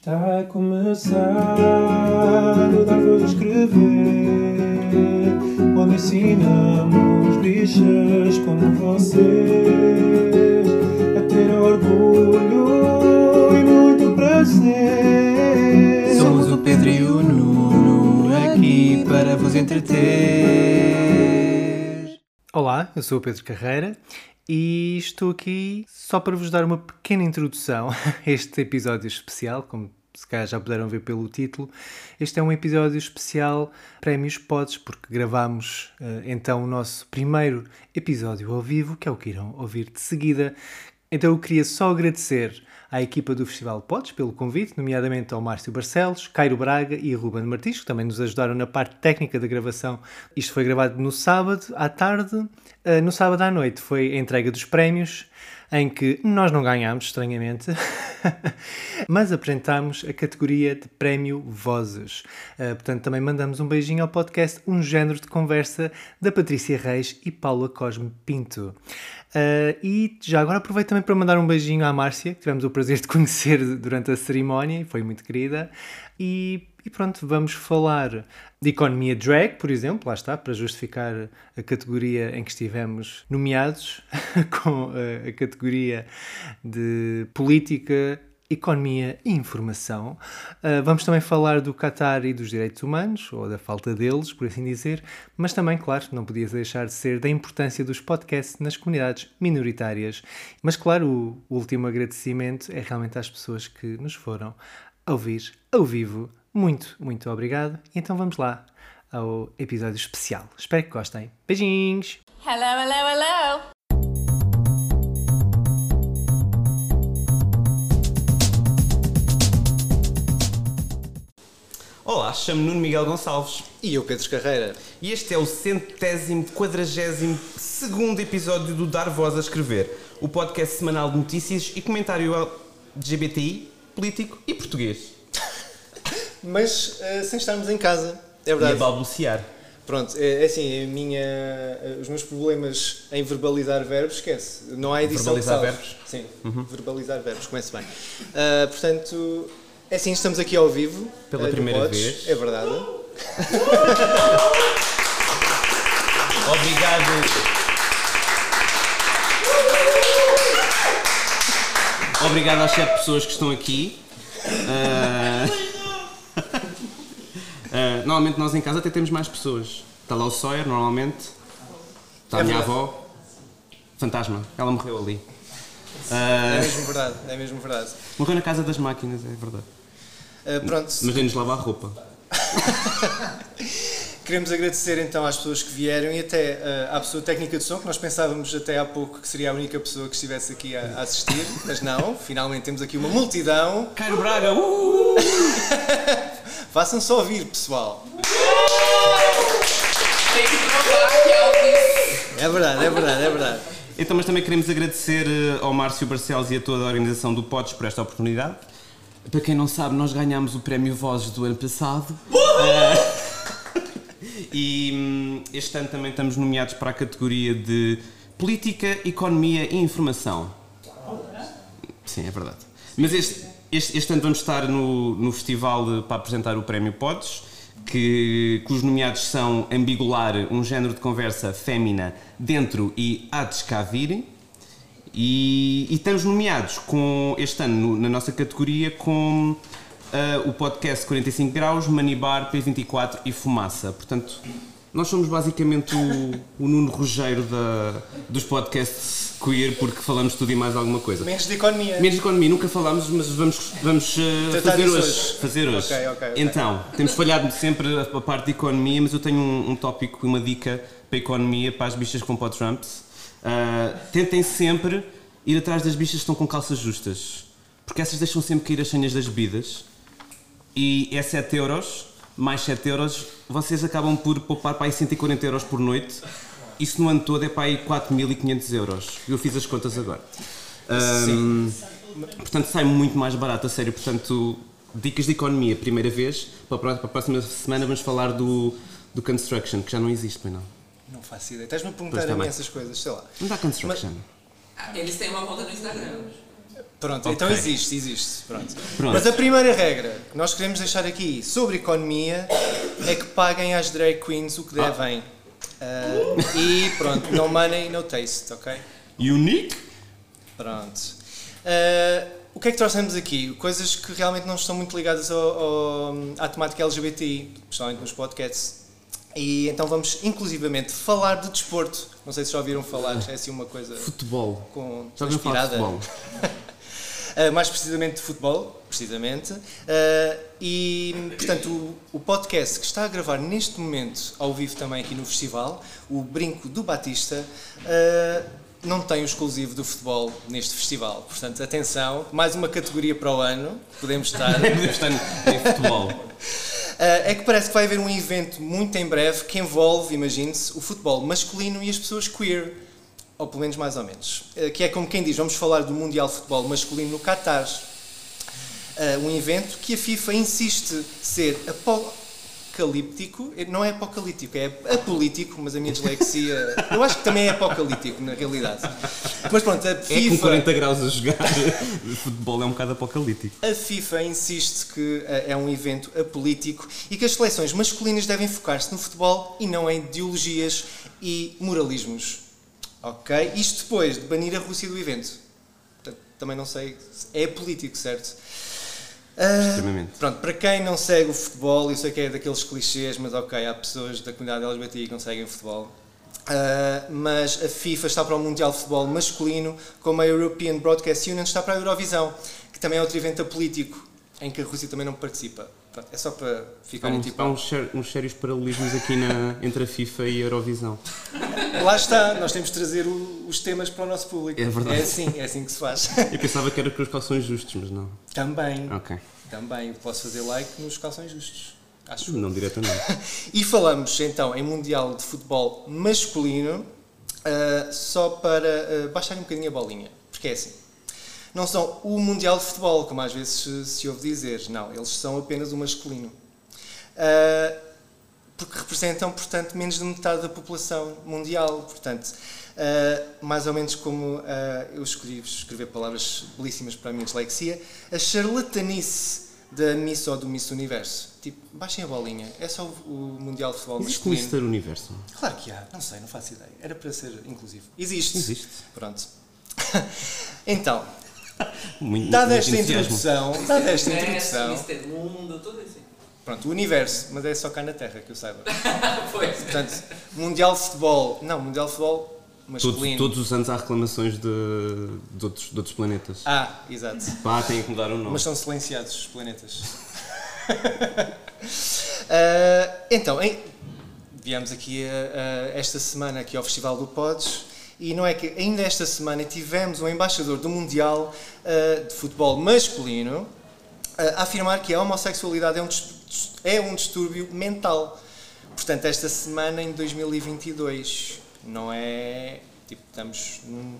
Está a começar o Dar Vou Escrever Onde ensinamos bichas como vocês A ter orgulho e muito prazer Somos o Pedro e o Nuno aqui para vos entreter. Olá, eu sou o Pedro Carreira e estou aqui só para vos dar uma pequena introdução a este episódio especial, como se calhar já puderam ver pelo título. Este é um episódio especial Prémios Pods, porque gravamos uh, então o nosso primeiro episódio ao vivo, que é o que irão ouvir de seguida. Então eu queria só agradecer à equipa do Festival Pods pelo convite, nomeadamente ao Márcio Barcelos, Cairo Braga e Ruben Martins, que também nos ajudaram na parte técnica da gravação. Isto foi gravado no sábado à tarde. Uh, no sábado à noite foi a entrega dos prémios, em que nós não ganhámos, estranhamente, mas apresentámos a categoria de Prémio Vozes. Uh, portanto, também mandamos um beijinho ao podcast Um Género de Conversa da Patrícia Reis e Paula Cosme Pinto. Uh, e já agora aproveito também para mandar um beijinho à Márcia, que tivemos o prazer de conhecer durante a cerimónia e foi muito querida. E, e, pronto, vamos falar de economia drag, por exemplo, lá está, para justificar a categoria em que estivemos nomeados, com a, a categoria de política economia e informação. Uh, vamos também falar do Qatar e dos direitos humanos, ou da falta deles, por assim dizer, mas também, claro, não podia deixar de ser da importância dos podcasts nas comunidades minoritárias. Mas, claro, o, último agradecimento é realmente às pessoas que nos foram ouvir ao vivo. Muito, muito obrigado. Então vamos lá ao episódio especial. Espero que gostem. Beijinhos! Hello, hello, hello! Olá, chamo-me Nuno Miguel Gonçalves E eu, Pedro Carreira. e este é o centésimo quadragésimo segundo episódio do Dar Voz a Escrever, o podcast semanal de notícias e comentário LGBTI, político e português. Mas eh, sem estarmos em casa. É E a verdade. balbuciar. Pronto, é, é assim, minha, eh, os meus problemas em verbalizar verbos, esquece. Não há edição Verbalizar verbos? Sim, verbalizar verbos, comece bem. Ah, portanto, é assim, estamos aqui ao vivo. Pela no primeira vez. É verdade. Obrigado. Obrigado às sete pessoas que estão aqui. Ah, ah, normalmente nós em casa até temos mais pessoas. Está lá o Sawyer, normalmente. Está a É minha verdade. avó. Fantasma, ela morreu ali. É Ah, mesmo verdade, é mesmo verdade. morreu na casa das máquinas, é verdade. Ah, pronto, Mas vem-nos lavar a roupa. queremos agradecer então às pessoas que vieram e até ah, à pessoa técnica de som, que nós pensávamos até há pouco que seria a única pessoa que estivesse aqui a, a assistir, mas não, finalmente temos aqui uma multidão. Cairo Braga, uh! Façam só ouvir, pessoal. É verdade, é verdade, é verdade. Então, mas também queremos agradecer eh, ao Márcio Barcelos e a toda a organização do Pods por esta oportunidade. Para quem não sabe, nós ganhámos o Prémio Vozes do ano passado. Eh, e hum, este ano também estamos nomeados para a categoria de Política, Economia e Informação. Sim, é verdade. Mas este, este, este ano vamos estar no, no festival para apresentar o Prémio Pods, que, cujos nomeados são Ambigular, um género de conversa fémina dentro e há de cá vir. E, e estamos nomeados com, este ano no- na nossa categoria com ah, o podcast 45 Graus, Manibar, P24 e Fumaça. Portanto, nós somos basicamente o, o Nuno Rugeiro da, dos podcasts queer porque falamos tudo e mais alguma coisa. Menos de economia. Menos de economia, nunca falámos, mas vamos, vamos uh, fazer hoje. hoje. Fazer hoje. Ok, ok, ok. Então, temos falhado sempre a, a parte de economia, mas eu tenho um, um tópico e uma dica para a economia, para as bichas o Trumps. Uh, tentem sempre ir atrás das bichas que estão com calças justas, porque essas deixam sempre cair as senhas das bebidas e é 7 euros, mais 7 euros, vocês acabam por poupar para aí 140 euros por noite. Isso no ano todo é para aí 4.500 euros. Eu fiz as contas agora. Ahm, portanto, sai muito mais barato, a sério. Portanto, dicas de economia, primeira vez. Para a pró- para a próxima semana vamos falar do, do construction, que já não existe, pois não. Não faço ideia. Estás-me a perguntar a mim essas coisas, sei lá. Não dá construction. Eles têm uma conta no Instagram. Pronto, Ok. então existe, existe. Pronto. Pronto. Mas a primeira regra que nós queremos deixar aqui sobre economia é que paguem às drag queens o que devem. Ah, e pronto, no money, no taste, ok? Unique? Pronto. Ah, o que é que trouxemos aqui? Coisas que realmente não estão muito ligadas ao, ao- à temática LGBTI, especialmente nos podcasts. E então vamos inclusivamente falar de desporto. Não sei se já ouviram falar, é assim uma coisa Futebol. com Já inspirada. futebol? Uh, mais precisamente de futebol, precisamente. Uh, e, portanto, o, o podcast que está a gravar neste momento, ao vivo também aqui no festival, o Brinco do Batista, uh, não tem o exclusivo do futebol neste festival. Portanto, atenção, mais uma categoria para o ano, podemos estar. Podemos estar em futebol. Uh, é que parece que vai haver um evento muito em breve que envolve, imagine-se, o futebol masculino e as pessoas queer. Ou pelo menos mais ou menos. Uh, que é como quem diz, vamos falar do Mundial de Futebol Masculino no Qatar. Uh, um evento que a FIFA insiste ser apocalíptico. Não é apocalíptico, é apolítico, mas a minha dislexia. Eu acho que também é apocalíptico, na realidade. Mas pronto, a É com FIFA. 40 graus a jogar. futebol é um bocado apocalíptico. A FIFA insiste que eh, é um evento apolítico e que as seleções masculinas devem focar-se no futebol e não em ideologias e moralismos. Ok? Isto depois de banir a Rússia do evento. Portanto, também não sei. se- É político, certo? Extremamente. Pronto, para quem não segue o futebol, eu sei que é daqueles clichês, mas ok, há pessoas da comunidade LGBTI que não seguem o futebol. Ah, mas a FIFA está para o Mundial de Futebol masculino, como a European Broadcast Union está para a Eurovisão, que também é outro evento político, em que a Rússia também não participa. Pronto, é só para Há, ficarem uns, tipo. há uns, uns sérios paralelismos aqui na, entre a FIFA e a Eurovisão. Lá está, nós temos de trazer o- os temas para o nosso público. É verdade. É assim, é assim que se faz. Eu pensava que era com os calções justos, mas não. também, Ok. também posso fazer like nos calções justos. Acho. Não diretamente. E falamos então em Mundial de Futebol Masculino, ah, só para ah, baixar um bocadinho a bolinha, porque é assim. Não são o Mundial de Futebol, como às vezes se, ouve dizer, não, eles são apenas o masculino. Ah, porque representam, portanto, menos de metade da população mundial. Portanto, ah, mais ou menos como ah, eu escolhi escrever palavras belíssimas para a minha dislexia, a charlatanice da Miss ou do Miss Universo. Tipo, baixem a bolinha, é só o, Mundial de Futebol Existe masculino. Mr. Universo? Claro que há, não sei, não faço ideia. Era para ser inclusivo. Existe. Existe. Pronto. então, Muito, dada esta introdução, dada esta introdução, Mister Mundo, tudo assim. pronto, o universo, mas é só cá na Terra que eu saiba. Pois. Portanto, Mundial de Futebol, não, Mundial de Futebol Todos, masculino. todos os anos há reclamações de, de, outros, de outros planetas. Ah, exato. Pá, têm que mudar o nome. Mas são silenciados os planetas. Ah, então, em- viemos aqui ah, ah, esta semana aqui ao Festival do Pods e não é que ainda esta semana tivemos o embaixador do Mundial ah, de Futebol Masculino ah, a afirmar que a homossexualidade é um, é um distúrbio mental. Portanto, esta semana em 2022 não é tipo estamos num,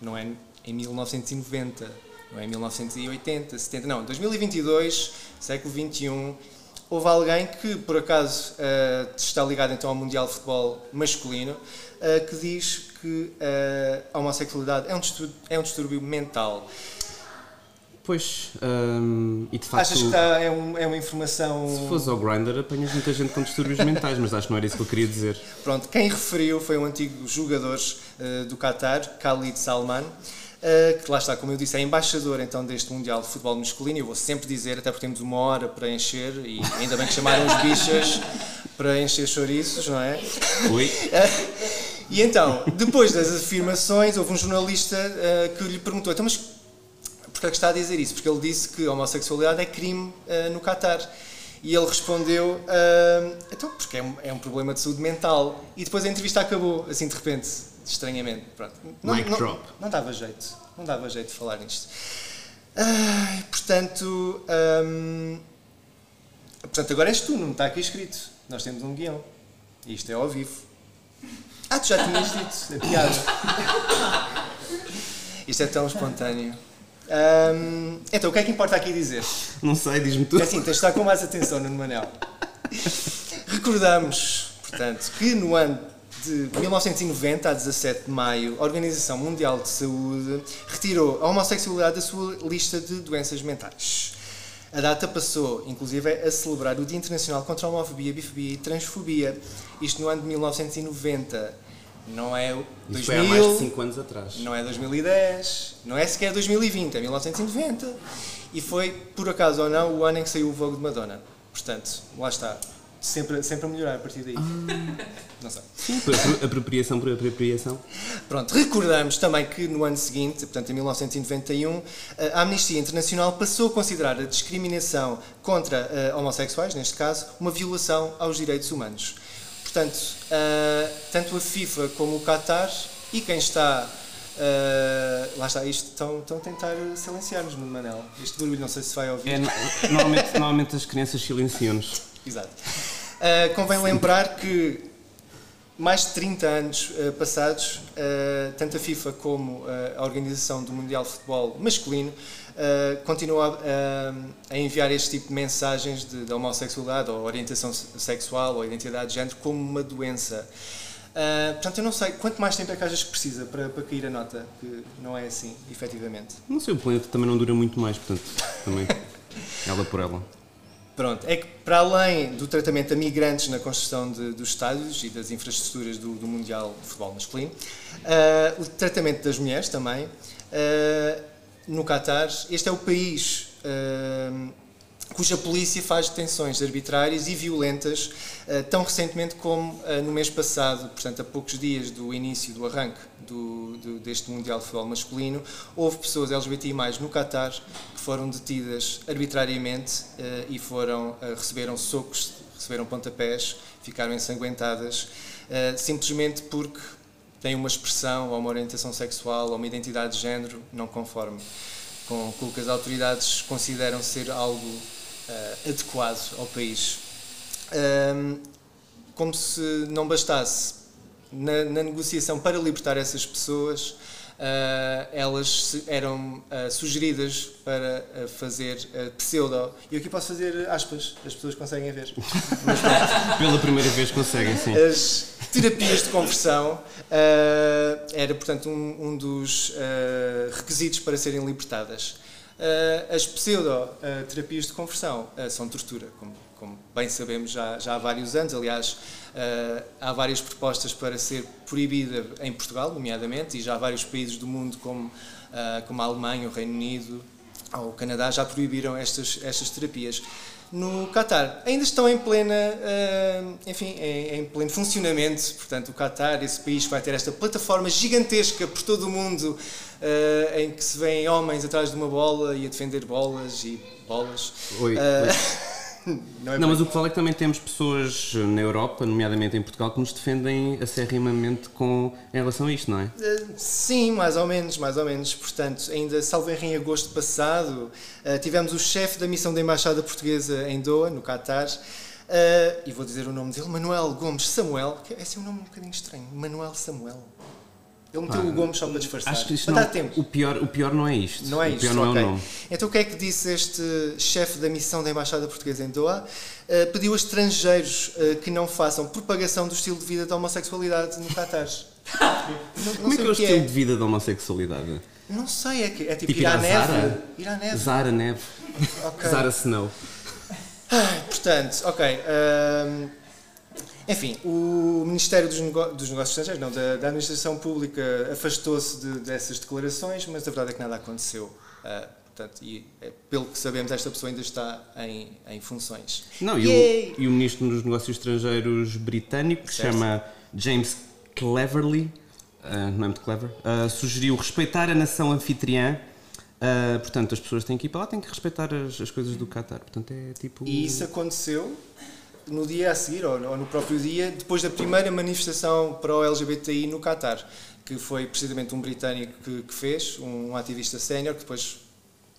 não é em 1990 não é em 1980 70 não 2022 século 21 houve alguém que por acaso ah, está ligado então ao mundial de futebol masculino ah, que diz que ah, a homossexualidade é um distúrbio, é um distúrbio mental Pois, hum, e de facto, achas que está, é, um- é uma informação se fores ao Grindr apanhas muita gente com distúrbios mentais, mas acho que não era isso que eu queria dizer. Pronto, quem referiu foi um antigo jogador eh, do Qatar, Khalid Salman, eh, que lá está, como eu disse, é embaixador então deste Mundial de Futebol Masculino. Eu vou sempre dizer, até porque temos uma hora para encher, e ainda bem que chamaram os bichas para encher chouriços, não é? Oi? E então, depois das afirmações, houve um jornalista eh, que lhe perguntou: então, mas porquê é que está a dizer isso? Porque ele disse que a homossexualidade é crime eh, no Qatar. E ele respondeu: ah, então, porque é um, é um problema de saúde mental. E depois a entrevista acabou, assim de repente, estranhamente. Pronto. Não, Mic não, drop. não dava jeito, não dava jeito de falar nisto. Portanto, hum, portanto, agora és tu, não está aqui escrito. Nós temos um guião. E isto é ao vivo. Ah, tu já tinhas dito, a piada. Isto é tão espontâneo. Hum, então, o que é que importa aqui dizer? Não sei, diz-me tu. É assim, tens de estar com mais atenção, Nuno Manel. Recordamos, portanto, que no ano de 1990 a 17 de maio, a Organização Mundial de Saúde retirou a homossexualidade da sua lista de doenças mentais. A data passou, inclusive, a celebrar o Dia Internacional contra a Homofobia, Bifobia e Transfobia. Isto no ano de 1990. Não é o Isto 2000, foi há mais de 5 anos atrás. não é 2010, não é sequer 2020, é 1990. E foi, por acaso ou não, o ano em que saiu o Vogue de Madonna. Portanto, lá está. Sempre, sempre a melhorar a partir daí. Não sei. Sim, por apro- apropriação por apropriação. Pronto, recordamos também que no ano seguinte, portanto em 1991, a Amnistia Internacional passou a considerar a discriminação contra eh, homossexuais, neste caso, uma violação aos direitos humanos. Portanto, eh, tanto a FIFA como o Qatar e quem está. eh, lá está, isto estão, estão a tentar silenciar-nos no Manel. Este barulho, não sei se vai ouvir. É, no- normalmente, normalmente as crianças silenciam-nos. Exato. Uh, convém lembrar que mais de 30 anos uh, passados, uh, tanto a FIFA como a Organização do Mundial de Futebol Masculino uh, continua a, enviar este tipo de mensagens de, de homossexualidade ou orientação se- sexual ou identidade de género como uma doença. Uh, portanto, eu não sei quanto mais tempo é que achas que precisa para, para cair a nota, que não é assim, efetivamente. Não sei, o planeta também não dura muito mais, portanto, também. Ela por ela. Pronto, é que para além do tratamento a migrantes na construção de- dos estádios e das infraestruturas do, do Mundial de Futebol Masculino, ah, o tratamento das mulheres também, ah, no Qatar, este é o país ah, cuja polícia faz detenções arbitrárias e violentas ah, tão recentemente como ah, no mês passado, portanto, a poucos dias do início do arranque do, do- deste Mundial de Futebol Masculino, houve pessoas LGBTI+, no Qatar, que foram detidas arbitrariamente eh, e foram, eh, receberam socos, receberam pontapés, ficaram ensanguentadas, eh, simplesmente porque têm uma expressão ou uma orientação sexual ou uma identidade de género não conforme com o que as autoridades consideram ser algo eh, adequado ao país. Ahm, como se não bastasse, na, na negociação para libertar essas pessoas, ah, elas eram ah, sugeridas para ah, fazer pseudo. E aqui posso fazer aspas, as pessoas conseguem ver. Pela primeira vez conseguem, sim. As terapias de conversão era, portanto, um, um dos requisitos para serem libertadas. Ah, as pseudo-terapias de conversão ah, são tortura, como, como bem sabemos já, já há vários anos. Aliás, ah, há várias propostas para ser proibida em Portugal, nomeadamente, e já há vários países do mundo, como, como a Alemanha, o Reino Unido, ao Canadá já proibiram estas, estas terapias. No Qatar ainda estão em plena, ah, enfim, em, pleno funcionamento. Portanto, o Qatar, esse país que vai ter esta plataforma gigantesca por todo o mundo, ah, em que se vêem homens atrás de uma bola e a defender bolas e bolas. Oi, Ah, oi. não é Não, mas o que falo é que também temos pessoas na Europa, nomeadamente em Portugal, que nos defendem acerrimamente com, em relação a isto, não é? Uh, Sim, mais ou menos, mais ou menos. Portanto, ainda salvo em agosto passado, uh, tivemos o chefe da missão da Embaixada Portuguesa em Doha, no Qatar, uh, e vou dizer o nome dele, Manuel Gomes Samuel, que é assim um nome um bocadinho estranho, Manuel Samuel. Ele meteu o Gomes só para disfarçar. Acho que isto não, tempo. o, pior, o pior não é isto. Não é o isto, pior não ok. é o nome. Então o que é que disse este chefe da missão da Embaixada Portuguesa em Doha? Uh, pediu a estrangeiros uh, que não façam propagação do estilo de vida da homossexualidade no Qatar. Não- não Como é que é o que estilo de vida da homossexualidade? Não sei, é, que, é tipo, Tipo ir à neve. Zara? Ir à neve. Zara Neve. Ok. Zara Snow. Portanto, ok. hum, enfim, o Ministério dos, Nego- dos Negócios Estrangeiros, não, da, da Administração Pública, afastou-se de- dessas declarações, mas a verdade é que nada aconteceu. Ah, portanto, e é, pelo que sabemos, esta pessoa ainda está em, em funções. Não, e o, e o Ministro dos Negócios Estrangeiros britânico, que se chama James Cleverly, ah, não é muito clever, ah, sugeriu respeitar a nação anfitriã. Ah, portanto, as pessoas têm que ir para lá, têm que respeitar as, as coisas do Qatar. Portanto, é tipo. E isso aconteceu no dia a seguir, ou ou no próprio dia, depois da primeira manifestação para o LGBTI no Qatar, que foi precisamente um britânico que, que fez, um ativista sénior, que depois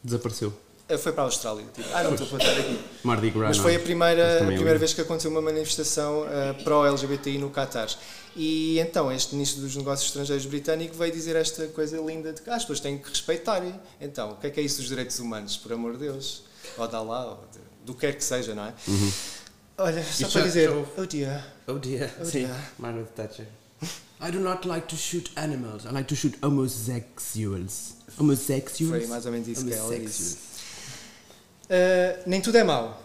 Desapareceu. eh, foi para a Austrália. Tipo, ah, não estou a estar aqui. Mardi Gras. Mas não. foi a primeira, a é primeira vez que aconteceu uma manifestação eh, pró-LGBTI no Qatar. E então este Ministro dos Negócios Estrangeiros britânico veio dizer esta coisa linda de que ah, as pessoas têm que respeitar. Então, o que é que é isso dos direitos humanos, por amor de Deus? Ou da lá, ou de, do que quer que seja, não é? Olha, só Isto para já- dizer, houve- oh dear, Oh dear. Oh Sim. dear. Margaret Thatcher. I do not like to shoot animals, I like to shoot homosexuals. Homosexuals? Foi mais ou menos isso que ela Homosexuals. disse. Uh, nem tudo é mau.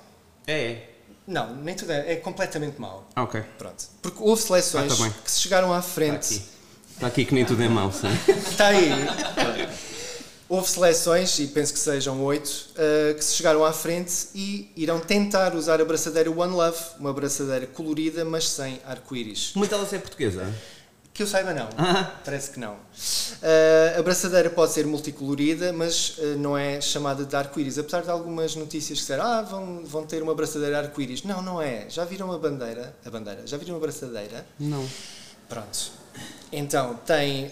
É. Não, nem tudo é, é completamente mau. Ok. Pronto. Porque houve seleções Ah, tá que se chegaram à Está frente. aqui. Está aqui que nem tudo é mau, sim. Está aí. Houve seleções, e penso que sejam oito, uh, que se chegaram à frente e irão tentar usar a braçadeira One Love, uma braçadeira colorida, mas sem arco-íris. Uma delas é portuguesa? Que eu saiba, não. Ah. Parece que não. Uh, a braçadeira pode ser multicolorida, mas uh, não é chamada de arco-íris. Apesar de algumas notícias que disseram, ah, vão, vão ter uma braçadeira arco-íris. Não, não é. Já viram a bandeira? A bandeira? Já viram a braçadeira? Não. Pronto. Então, tem.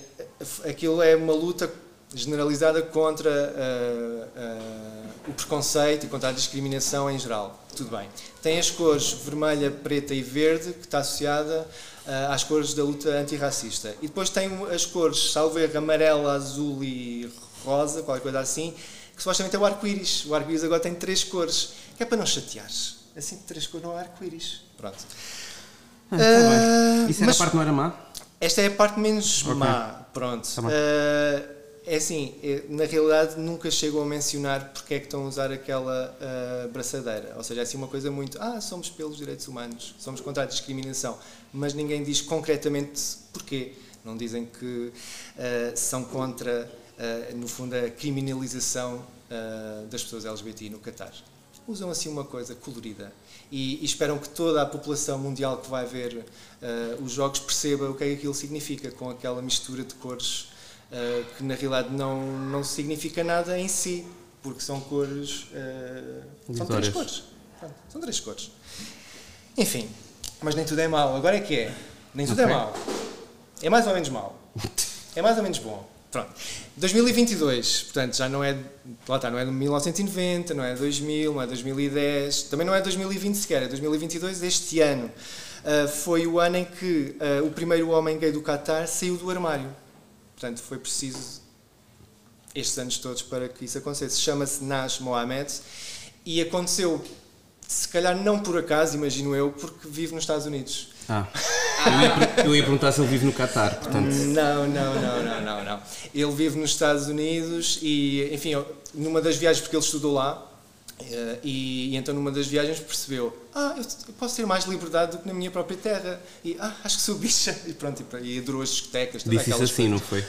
Aquilo é uma luta generalizada contra uh, uh, o preconceito e contra a discriminação em geral. Tudo bem. Tem as cores vermelha, preta e verde, que está associada uh, às cores da luta antirracista. E depois tem as cores, salvo erro, amarela, azul e rosa, qualquer coisa assim, que supostamente é o arco-íris. O arco-íris agora tem três cores, que é para não chateares. Assim, três cores não há arco-íris. Pronto. Ah, tá. Isso era mas- a parte não era má? esta é a parte menos Ok. má, pronto. Tá é assim, eh, na realidade nunca chegam a mencionar porque é que estão a usar aquela ah, braçadeira. Ou seja, é assim uma coisa muito, ah, somos pelos direitos humanos, somos contra a discriminação, mas ninguém diz concretamente porquê. Não dizem que ah, são contra, ah, no fundo, a criminalização das pessoas LGBT no Qatar. Usam assim uma coisa colorida e, e esperam que toda a população mundial que vai ver os jogos perceba o que é que aquilo significa com aquela mistura de cores ah, que na realidade não, não significa nada em si, porque são cores. ah, são três cores. Pronto, são três cores. Enfim, mas nem tudo é mau. Agora é que é. Nem tudo é Ok. mau. É mais ou menos mau. É mais ou menos bom. Pronto. 2022, portanto, já não é, lá está, não é de 1990, não é 2000, não é 2010, também não é 2020 sequer, é 2022, este ano. Ah, foi o ano em que ah, o primeiro homem gay do Qatar saiu do armário. Portanto, foi preciso estes anos todos para que isso acontecesse. Chama-se Nash Mohamed e aconteceu, se calhar não por acaso, imagino eu, porque vive nos Estados Unidos. Ah. Eu ia, eu ia perguntar se ele vive no Qatar, portanto. Não, não, não, não, não, não. Ele vive nos Estados Unidos e, enfim, numa das viagens, porque ele estudou lá, eh, e, e então numa das viagens percebeu: Ah, eu, eu posso ter mais liberdade do que na minha própria terra. E, ah, acho que sou bicha. E pronto, e, e adorou as discotecas, Disse isso aquelas assim, não foi?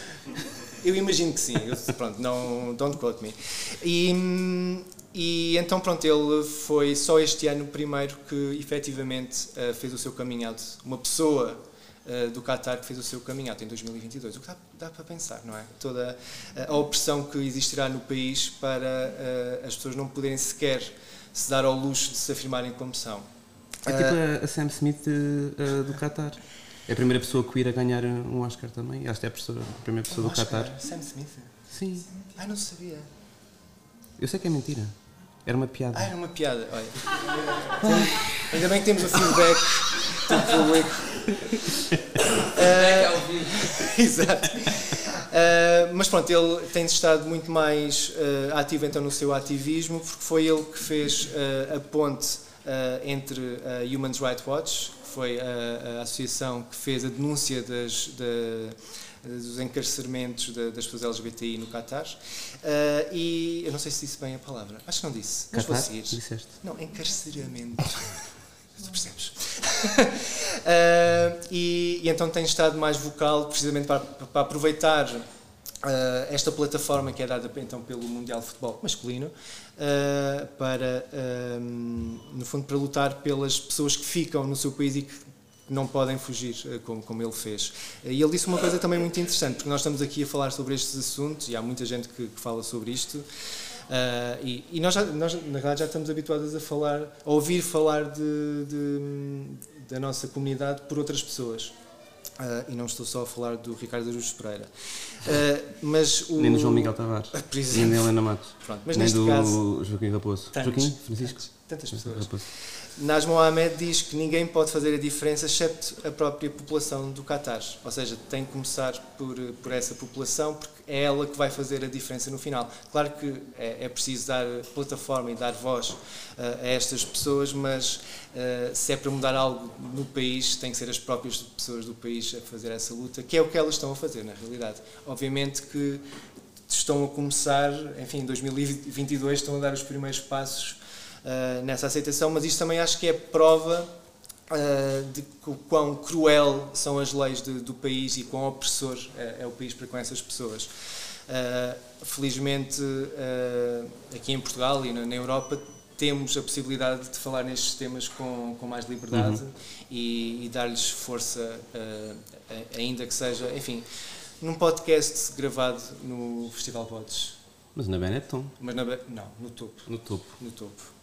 eu imagino que sim, eu, pronto, não, don't quote me. E, e então, pronto, ele foi só este ano primeiro que efetivamente eh, fez o seu coming out. Uma pessoa eh, do Qatar que fez o seu out em 2022. O que dá, dá para pensar, não é? Toda a- a opressão que existirá no país para eh, as pessoas não poderem sequer se dar ao luxo de se afirmarem como são. É tipo a, a Sam Smith eh, do Qatar. É a primeira pessoa que ir a ganhar um Oscar também. Acho que é a, pessoa- a primeira pessoa do Oscar, Qatar. Sam Smith? Sim. Ai, não sabia. Eu sei que é mentira. Era uma piada. Ah, era uma piada, olha. Ainda bem que temos o feedback público. É ao vivo. Exato. Ah, mas pronto, ele tem estado muito mais ah, ativo então no seu ativismo, porque foi ele que fez ah, a ponte entre a Human Rights Watch, que foi a, a associação que fez a denúncia das, da- dos encarceramentos da- das pessoas LGBTI no Qatar, ah, e eu não sei se disse bem a palavra, acho que não disse, mas vou Qatar? seguir. Disseste. Não, encarceramento. Tu percebes? Ah, e, e então tem estado mais vocal, precisamente para, para aproveitar ah, esta plataforma que é dada então pelo Mundial de Futebol Masculino, ah, para, no fundo, para lutar pelas pessoas que ficam no seu país e que não podem fugir, como, como ele fez. E ele disse uma coisa também muito interessante, porque nós estamos aqui a falar sobre estes assuntos e há muita gente que, que fala sobre isto. Ah, e e nós, já, nós, na verdade, já estamos habituados a falar, a ouvir falar de, de- da nossa comunidade por outras pessoas. Ah, e não estou só a falar do Ricardo Araújo Pereira. Ah, mas o, Nem do João Miguel Tavares. Nem da Helena Matos. Pronto, mas Nem neste do caso- Joaquim Raposo. Tantos. Joaquim? Francisco? Tantas pessoas. Naz Mohamed diz que ninguém pode fazer a diferença excepto a própria população do Qatar. Ou seja, tem que começar por, por essa população porque é ela que vai fazer a diferença no final. Claro que é, é preciso dar plataforma e dar voz uh, a estas pessoas, mas uh, se é para mudar algo no país, tem que ser as próprias pessoas do país a fazer essa luta, que é o que elas estão a fazer na realidade. Obviamente que estão a começar, enfim, em 2022 estão a dar os primeiros passos uh, nessa aceitação, mas isto também acho que é prova uh, de quão cruel são as leis de, do país e quão opressor é, é, o país para com essas pessoas. Uh, felizmente, aqui em Portugal e na, na, Europa, temos a possibilidade de falar nestes temas com, com mais liberdade uhum. e, e dar-lhes força, ainda que seja, enfim, num podcast gravado no Festival Pods. Mas na Benetton. Mas na, não, no topo. No topo. No topo.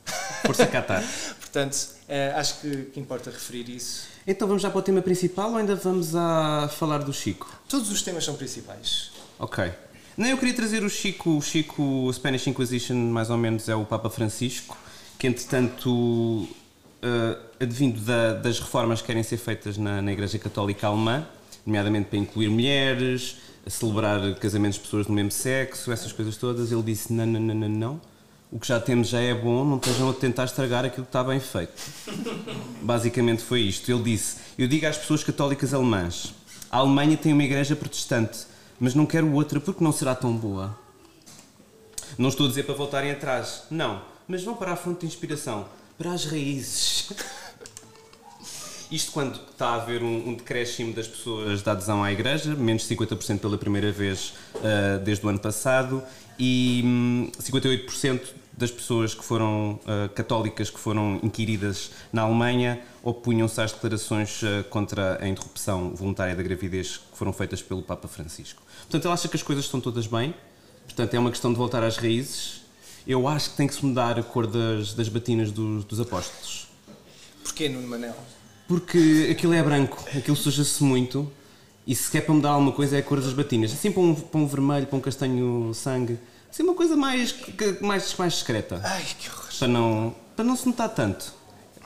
Força Qatar. Portanto, é, acho que, que, importa referir isso. Então vamos já para o tema principal ou ainda vamos a falar do Chico? Todos os temas são principais. Ok. Não, eu queria trazer o Chico, o Chico, o Spanish Inquisition, mais ou menos, é o Papa Francisco, que entretanto, uh, advindo da, das reformas que querem ser feitas na, na Igreja Católica Alemã, nomeadamente para incluir mulheres, a celebrar casamentos de pessoas do mesmo sexo, essas coisas todas, ele disse: não, não, não, não, não o que já temos já é bom, não estejam a tentar estragar aquilo que está bem feito. Basicamente foi isto. Ele disse: Eu digo às pessoas católicas alemãs, a Alemanha tem uma igreja protestante, mas não quero outra porque não será tão boa. Não estou a dizer para voltarem atrás, não, mas vão para a fonte de inspiração, para as raízes. Isto quando está a haver um, um decréscimo das pessoas da adesão à igreja, menos 50% pela primeira vez uh, desde o ano passado, e um, 58% das pessoas que foram uh, católicas que foram inquiridas na Alemanha opunham-se às declarações uh, contra a interrupção voluntária da gravidez que foram feitas pelo Papa Francisco. Portanto, ele acha que as coisas estão todas bem, portanto, é uma questão de voltar às raízes. Eu acho que tem que se mudar a cor das, das batinas do, dos apóstolos. Porquê, Nuno Manel? Porque aquilo é branco, aquilo suja-se muito e se quer para mudar alguma coisa é a cor das batinas. Assim para um, para um vermelho, para um castanho sangue Assim, uma coisa mais, mais, mais discreta. Ai, que horror. Para não, para não se notar tanto.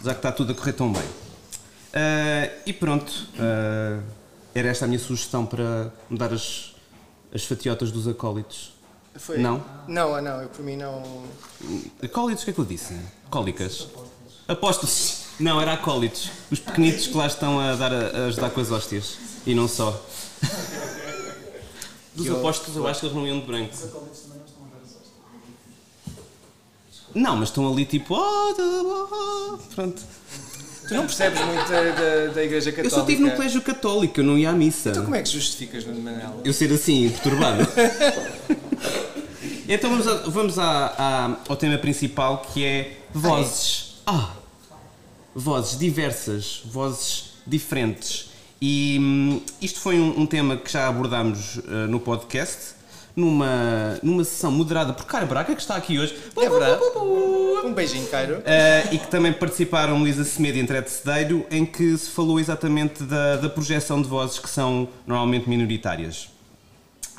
Já que está tudo a correr tão bem. Uh, e pronto. Uh, era esta a minha sugestão para mudar as, as fatiotas dos acólitos. Foi? Não? Não, não, eu por mim não. Acólitos, o que é que eu disse? Cólicas. Apóstolos. Não, era acólitos. Os pequenitos que lá estão a, dar, a ajudar com as hóstias. E não só. Dos apóstolos, eu acho que eles não iam de branco. Não, mas estão ali tipo. Oh, pronto. Tu não percebes muito da, da, da Igreja Católica. Eu só estive no colégio católico, eu não ia à missa. Então como é que justificas, Nuno Manel? Eu ser assim, perturbado. então vamos, a, vamos a, a, ao tema principal que é vozes. Ah! Vozes diversas, vozes diferentes. E hum, isto foi um, um, tema que já abordámos uh, no podcast numa, numa sessão moderada por Cairo Braga, que está aqui hoje. É verdade. Um beijinho, Cairo. Uh, e que também participaram Luísa Semedo e André Cedeiro, em que se falou exatamente da, da projeção de vozes que são normalmente minoritárias.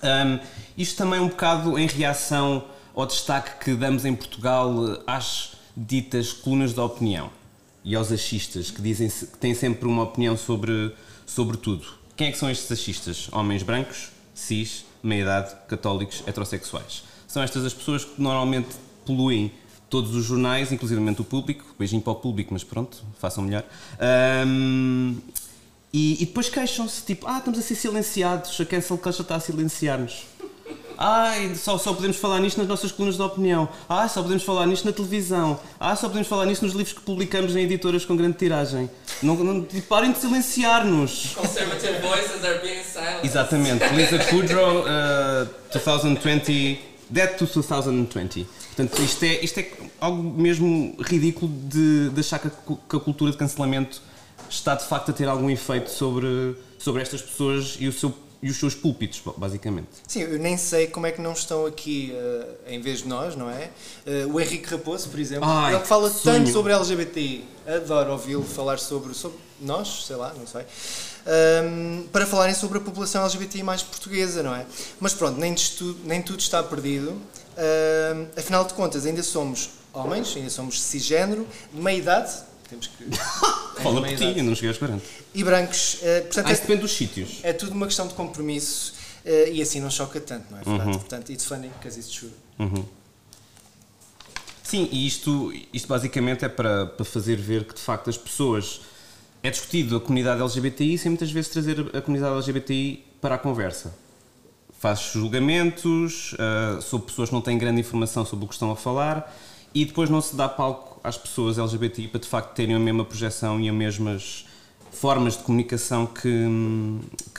Um, isto também um bocado em reação ao destaque que damos em Portugal às ditas colunas da opinião e aos achistas que dizem que têm sempre uma opinião sobre, sobre tudo. Quem é que são estes achistas? Homens brancos, cis, meia-idade, católicos, heterossexuais. São estas as pessoas que normalmente poluem todos os jornais, inclusive o público, beijinho para o público, mas pronto, façam melhor. Um, e, e, depois queixam-se, tipo, ah, estamos a ser silenciados, a cancel culture está a silenciar-nos. Ai, só, só podemos falar nisto nas nossas colunas de opinião. Ah, só podemos falar nisto na televisão. Ah, só podemos falar nisto nos livros que publicamos em editoras com grande tiragem. Não, não parem de silenciar-nos. Conservative voices are being silenced. Exatamente. Lisa Kudrow, uh, 2020, Dead to 2020. Portanto, isto é, isto é algo mesmo ridículo de, de achar que a, cultura de cancelamento está de facto a ter algum efeito sobre, sobre estas pessoas e o seu e os seus púlpitos, basicamente. Sim, eu nem sei como é que não estão aqui uh, em vez de nós, não é? Uh, o Henrique Raposo, por exemplo, Ai, ele fala sonho. tanto sobre LGBT, adoro ouvi-lo falar sobre, sobre nós, sei lá, não sei, um, ehm, para falarem sobre a população LGBT mais portuguesa, não é? Mas pronto, nem, tudo, nem tudo está perdido, uh, afinal de contas, ainda somos homens, ainda somos cisgênero, de meia idade, temos que. Fala por ti, não cheguei aos 40. E brancos. eh, portanto, Ah, isso é, depende dos sítios. é tudo uma questão de compromisso eh, e assim não choca tanto, não é verdade? Uhum. Portanto, it's funny because it's true. Sim, e isto, isto basicamente é para, para fazer ver que de facto as pessoas. É discutido a comunidade LGBTI sem muitas vezes trazer a comunidade LGBTI para a conversa. Faz julgamentos ah, sobre pessoas que não têm grande informação sobre o que estão a falar e depois não se dá palco às pessoas LGBTI para de facto terem a mesma projeção e as mesmas formas de comunicação que,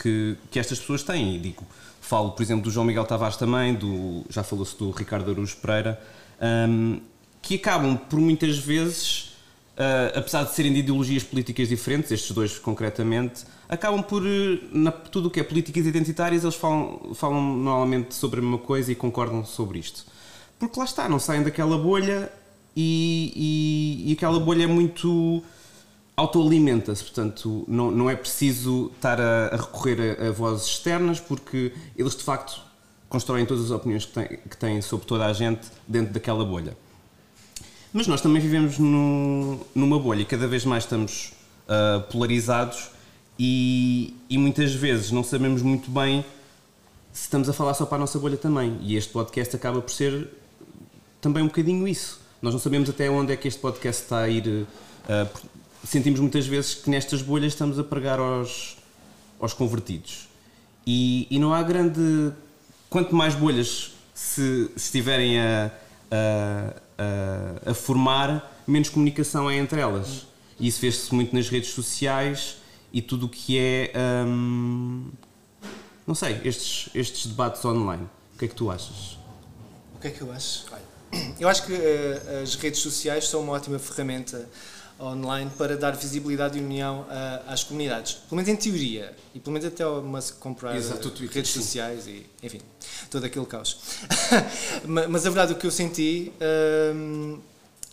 que, que estas pessoas têm. E digo, falo, por exemplo, do João Miguel Tavares também, do, já falou-se do Ricardo Araújo Pereira, hum, que acabam por muitas vezes, ah, apesar de serem de ideologias políticas diferentes, estes dois concretamente, acabam por, eh, na, tudo o que é políticas identitárias, eles falam, falam normalmente sobre a mesma coisa e concordam sobre isto. Porque lá está, não saem daquela bolha e, e, e aquela bolha é muito autoalimenta-se, portanto não, não é preciso estar a, a recorrer a, a vozes externas porque eles de facto constroem todas as opiniões que têm, que têm sobre toda a gente dentro daquela bolha. Mas nós também vivemos no- numa bolha e cada vez mais estamos ah, polarizados e, e muitas vezes não sabemos muito bem se estamos a falar só para a nossa bolha também. E este podcast acaba por ser também um bocadinho isso. Nós não sabemos até onde é que este podcast está a ir. por- sentimos muitas vezes que nestas bolhas estamos a pregar aos, aos convertidos. E, e não há grande. Quanto mais bolhas se, estiverem a, a, a, a formar, menos comunicação é entre elas. E isso vê-se muito nas redes sociais e tudo o que é. hum, não sei, estes, estes debates online. O que é que tu achas? O que é que eu acho? Olha, eu acho que eh, as redes sociais são uma ótima ferramenta online para dar visibilidade e união ah, às comunidades. Pelo menos em teoria. E pelo menos até ao Musk comprar Exato, eh, Twitter, redes sim. sociais e, enfim, todo aquele caos. Ma- Mas a verdade, o que eu senti,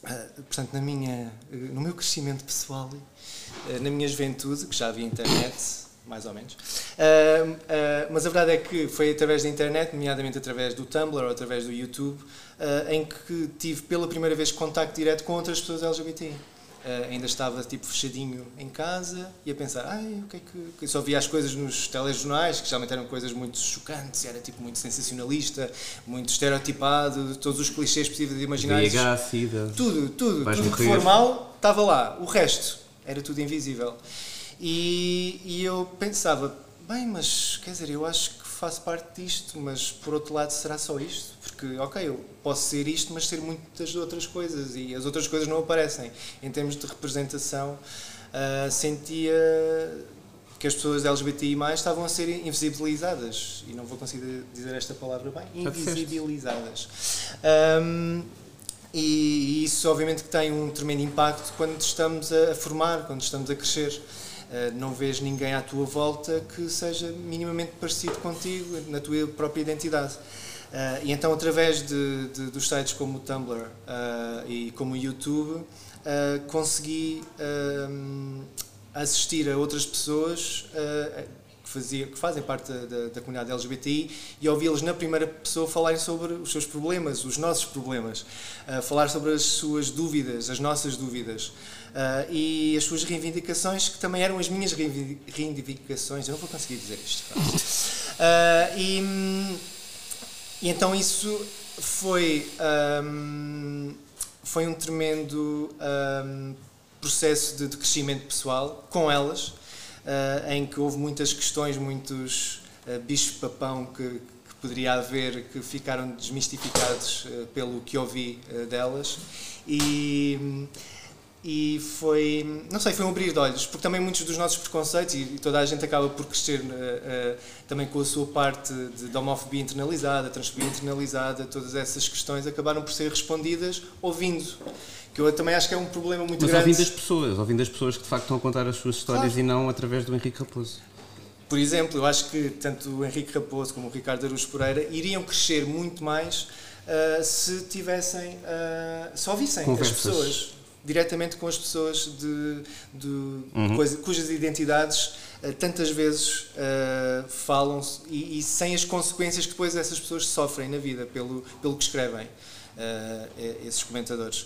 ah, portanto, na minha, no meu crescimento pessoal, na minha juventude, que já havia internet, mais ou menos, ah, ah, mas a verdade é que foi através da internet, nomeadamente através do Tumblr ou através do YouTube, ah, em que tive pela primeira vez contacto direto com outras pessoas LGBTI. Uh, ainda estava tipo fechadinho em casa e a pensar, ai, o que é que. eu só via as coisas nos telejornais, que geralmente eram coisas muito chocantes, era tipo muito sensacionalista, muito estereotipado, todos os clichês possíveis e. VIH, SIDA. Tudo, tudo, Vais tudo que for mal estava lá. O resto era tudo invisível. E, e eu pensava, bem, mas quer dizer, eu acho que faço parte disto, mas por outro lado será só isto? Porque, ok, eu posso ser isto, mas ser muitas outras coisas e as outras coisas não aparecem. Em termos de representação, ah, sentia que as pessoas LGBTI estavam a ser invisibilizadas. E não vou conseguir dizer esta palavra bem. Invisibilizadas. Ahm, e isso obviamente que tem um tremendo impacto quando estamos a formar, quando estamos a crescer. Uh, não vês ninguém à tua volta que seja minimamente parecido contigo, na tua própria identidade. Uh, e então, através de, de- dos sites como o Tumblr uh, e como o YouTube, consegui assistir a outras pessoas que, fazia, que fazem parte da- da comunidade LGBTI e ouvi-los na primeira pessoa falarem sobre os seus problemas, os nossos problemas, uh, falar sobre as suas dúvidas, as nossas dúvidas. Uh, e as suas reivindicações, que também eram as minhas reivi- reivindicações. Eu não vou conseguir dizer isto. Uh, e, e então isso foi, hum, foi um tremendo hum, processo de, de crescimento pessoal com elas, uh, em que houve muitas questões, muitos bichos-papão que, que poderia haver que ficaram desmistificados pelo que ouvi delas. E, e foi, não sei, foi um abrir de olhos, porque também muitos dos nossos preconceitos, e, e toda a gente acaba por crescer eh, eh, também com a sua parte de, de homofobia internalizada, transfobia internalizada, todas essas questões acabaram por ser respondidas ouvindo, que eu também acho que é um problema muito Mas grande. ouvindo as pessoas, ouvindo as pessoas que de facto estão a contar as suas histórias Claro. e não através do Henrique Raposo. Por exemplo, eu acho que tanto o Henrique Raposo como o Ricardo Aruz Pereira iriam crescer muito mais ah, se tivessem, ah, se ouvissem Conversas. as pessoas diretamente com as pessoas de, de Uhum. coisa- cujas identidades ah, tantas vezes ah, falam e, e sem as consequências que depois essas pessoas sofrem na vida pelo, pelo que escrevem. uh, esses comentadores.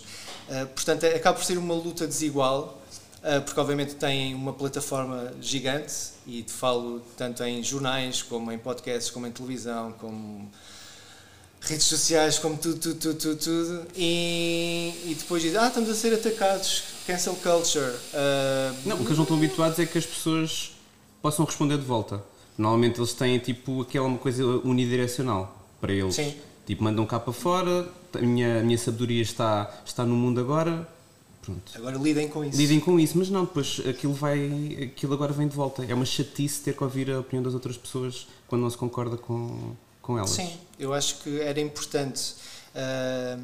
Uh, portanto, é, acaba por ser uma luta desigual, uh, porque obviamente têm uma plataforma gigante, e te falo tanto em jornais, como em podcasts, como em televisão, como redes sociais, como tudo, tudo, tudo, tudo, tudo. E, e depois dizem, ah, estamos a ser atacados, cancel culture. Não, o que eles não estão habituados é que as pessoas possam responder de volta. Normalmente eles têm tipo aquela coisa unidirecional para eles. Sim. Tipo, mandam cá para fora, a minha, a minha sabedoria está, está no mundo agora. Pronto. Agora lidem com isso. Lidem com isso, mas não, depois aquilo vai. aquilo agora vem de volta. É uma chatice ter que ouvir a opinião das outras pessoas quando não se concorda com, com elas. Sim, eu acho que era importante. Uh,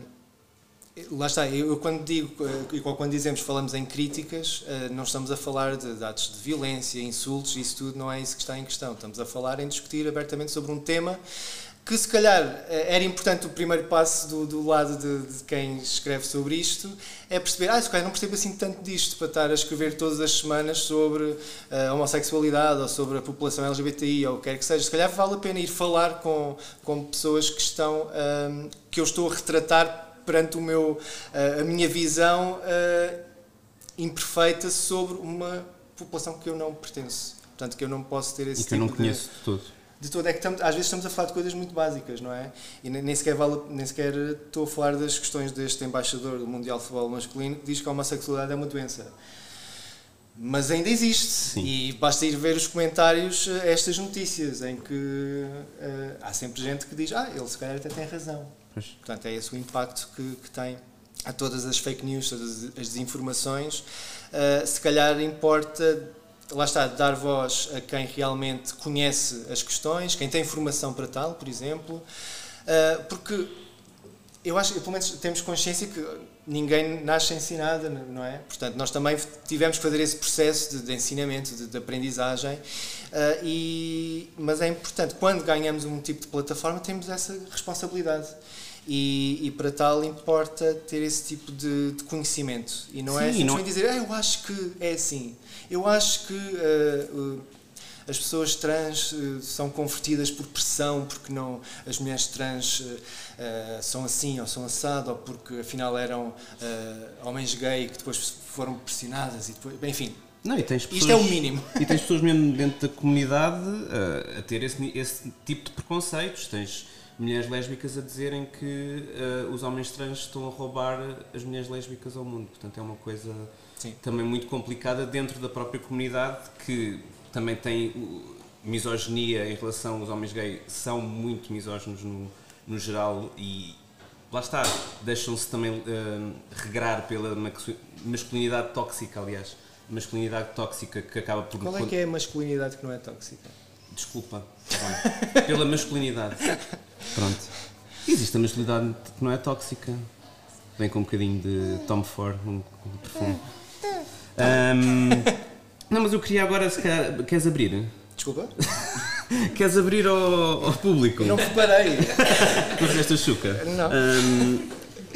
lá está, eu, quando digo, e quando dizemos falamos em críticas, uh, não estamos a falar de, atos de violência, insultos, isso tudo não é isso que está em questão. Estamos a falar em discutir abertamente sobre um tema que se calhar eh, era importante o primeiro passo do, do lado de, de, quem escreve sobre isto, é perceber, ah, se calhar não percebo assim tanto disto para estar a escrever todas as semanas sobre a homossexualidade ou sobre a população LGBTI ou o que quer que seja. Se calhar vale a pena ir falar com, com pessoas que estão, um, que eu estou a retratar perante o meu, uh, a minha visão uh, imperfeita sobre uma população que eu não pertenço. Portanto, que eu não posso ter esse e que tipo eu não conheço de, de todo de todo é que às vezes estamos a falar de coisas muito básicas, não é? E nem sequer, vale, nem sequer estou a falar das questões deste embaixador do Mundial de Futebol Masculino que diz que a homossexualidade é uma doença. Mas ainda existe Sim. e basta ir ver os comentários a estas notícias em que uh, há sempre gente que diz ah, ele se calhar até tem razão. Pois. Portanto, é esse o impacto que, que tem a todas as fake news, todas as desinformações. Uh, se calhar importa lá está, dar voz a quem realmente conhece as questões, quem tem formação para tal, por exemplo, uh, porque eu acho pelo menos temos consciência que ninguém nasce ensinado, não é? Portanto, nós também tivemos que fazer esse processo de, de ensinamento, de, de aprendizagem, uh, e, mas é importante, quando ganhamos um tipo de plataforma, temos essa responsabilidade. E, e, para tal importa ter esse tipo de, de conhecimento e não é Sim, é simplesmente não... dizer ah, eu acho que é assim eu acho que uh, as pessoas trans uh, são convertidas por pressão porque não as mulheres trans são assim ou são assado ou porque afinal eram homens gay que depois foram pressionadas e depois enfim não, e tens pessoas, Isto é o mínimo. E tens pessoas mesmo dentro da comunidade a ter esse, esse tipo de preconceitos. Tens mulheres lésbicas a dizerem que uh, os homens trans estão a roubar as mulheres lésbicas ao mundo. Portanto, é uma coisa Sim. também muito complicada dentro da própria comunidade que também tem misoginia em relação aos homens gays, são muito misóginos no, no geral e lá está, deixam-se também uh, regrar pela masculinidade tóxica, aliás. Masculinidade tóxica que acaba por. Qual é que é a masculinidade que não é tóxica? Desculpa, tá pela masculinidade. Pronto. Existe a masculinidade que não é tóxica. Vem com um bocadinho de Tom Ford, um, um perfume. Um, não, mas eu queria agora, se calhar, queres abrir? Desculpa? queres abrir ao, ao público? Não reparei. Com esta chuca? Não. Um,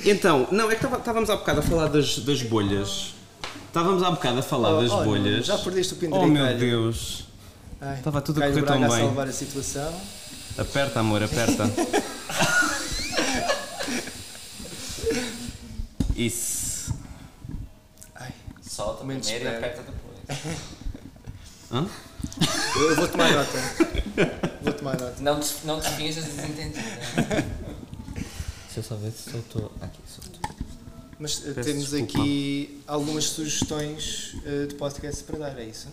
então, não, é que estávamos há bocado a falar das, das bolhas. Estávamos há bocado a falar oh, das oh, bolhas. Já perdeste o pendrive. Oh meu Deus. Estava tudo a correr tão bem. a salvar a situação. Aperta, amor, aperta. Isso. Ai, Solta primeiro e aperta depois. Hã? Eu vou tomar nota. Vou tomar nota. Não te, não te finjas desentendido. Se eu só ver se soltou. Aqui, soltou. Mas uh, temos desculpa. aqui algumas sugestões uh, de podcast para dar, é isso?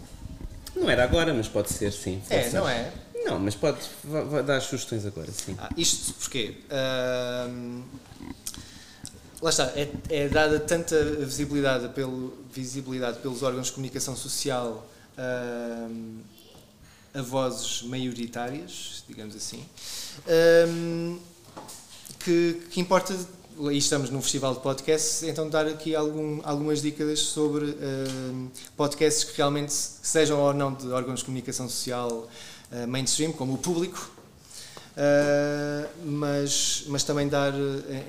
Não era agora, mas pode ser sim. É, não é? Não, mas pode dar sugestões agora, sim. Ah, isto porquê? Uh, lá está, é, é, dada tanta visibilidade, pelo, visibilidade pelos órgãos de comunicação social uh, a vozes maioritárias, digamos assim, uh, que, que importa e estamos num festival de podcasts, então dar aqui algum, algumas dicas sobre uh, podcasts que realmente sejam ou não de órgãos de comunicação social uh, mainstream, como o público, uh, mas, mas também dar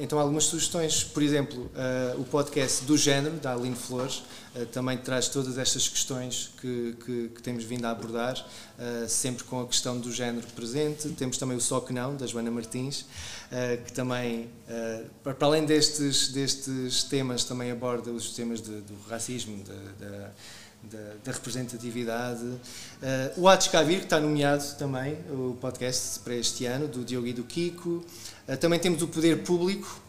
então algumas sugestões. Por exemplo, o podcast do género, da Aline Flores, também traz todas estas questões que, que, que temos vindo a abordar, sempre com a questão do género presente. Temos também o Só Que Não, da Joana Martins. uh, que também, uh, para além destes, destes temas, também aborda os temas de, do racismo, de, de, da, da, representatividade. Uh, o Atos Cavir, que está nomeado também, o podcast para este ano, do Diogo e do Kiko. Uh, também temos o Poder Público,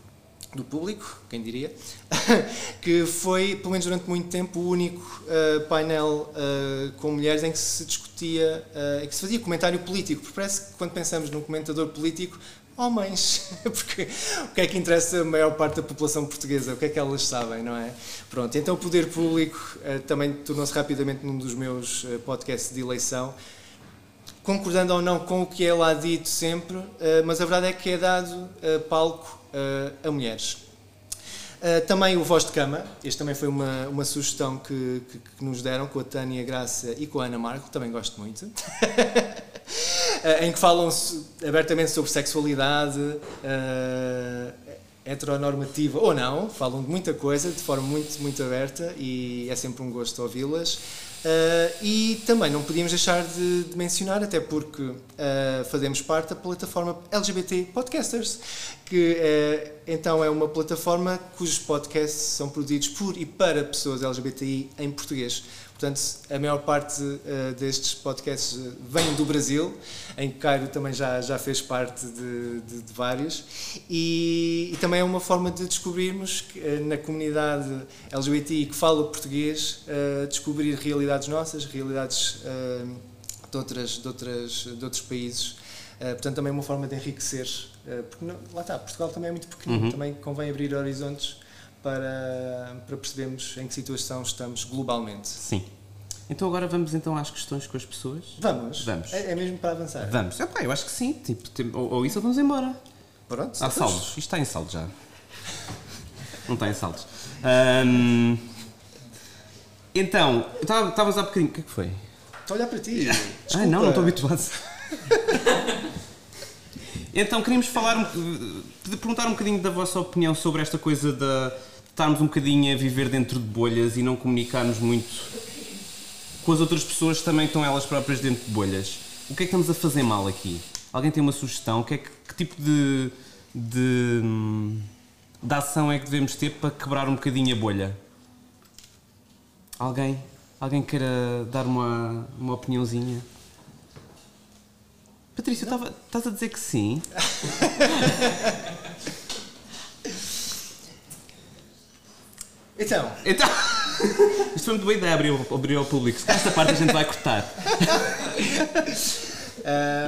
do público, quem diria, que foi, pelo menos durante muito tempo, o único uh, painel uh, com mulheres em que se discutia, uh, em que se fazia comentário político, porque parece que quando pensamos num comentador político, homens, porque o que é que interessa a maior parte da população portuguesa, o que é que elas sabem, não é? Pronto, então o poder público também tornou-se rapidamente num dos meus podcasts de eleição, concordando ou não com o que é lá dito sempre, mas a verdade é que é dado palco a mulheres. Uh, também o Voz de Cama, este também foi uma, uma sugestão que, que, que, nos deram com a Tânia Graça e com a Ana Marco, também gosto muito, uh, em que falam abertamente sobre sexualidade, uh, heteronormativa ou não, falam de muita coisa de forma muito, muito aberta e é sempre um gosto ouvi-las. Uh, e também não podíamos deixar de, de mencionar, até porque uh, fazemos parte da plataforma LGBT Podcasters, que uh, então é uma plataforma cujos podcasts são produzidos por e para pessoas LGBTI em português. Portanto, a maior parte uh, destes podcasts vem do Brasil, em que Cairo também já, já fez parte de, de, de vários, e, e, também é uma forma de descobrirmos que, uh, na comunidade LGBTI que fala português, uh, descobrir realidades nossas, realidades de, outras, de, outras, de outros países. portanto, também é uma forma de enriquecer, porque não, lá está, Portugal também é muito pequenino, uhum. também convém abrir horizontes para, para percebermos em que situação estamos globalmente. Sim. Então agora vamos então às questões com as pessoas? Vamos. Vamos. É, é mesmo para avançar? Vamos. Epá, eu acho que sim. Tipo, tem, ou, ou, isso ou vamos embora. Pronto. Há saldos. Isto está em saldo já. Não está em saldos. Um, então, estávamos há bocadinho. O que é que foi? Estou a olhar para ti. Ah, não, não estou habituado. então, queríamos falar, perguntar um bocadinho da vossa opinião sobre esta coisa da estarmos um bocadinho a viver dentro de bolhas e não comunicarmos muito com as outras pessoas também estão elas próprias dentro de bolhas. O que é que estamos a fazer mal aqui? Alguém tem uma sugestão? Que, é que, que tipo de, de, de ação é que devemos ter para quebrar um bocadinho a bolha? Alguém? Alguém queira dar uma, uma opiniãozinha? Patrícia, estás a dizer que sim? Então. Então. Isto foi muito boa ideia abrir, abrir ao público. Esta parte a gente vai cortar.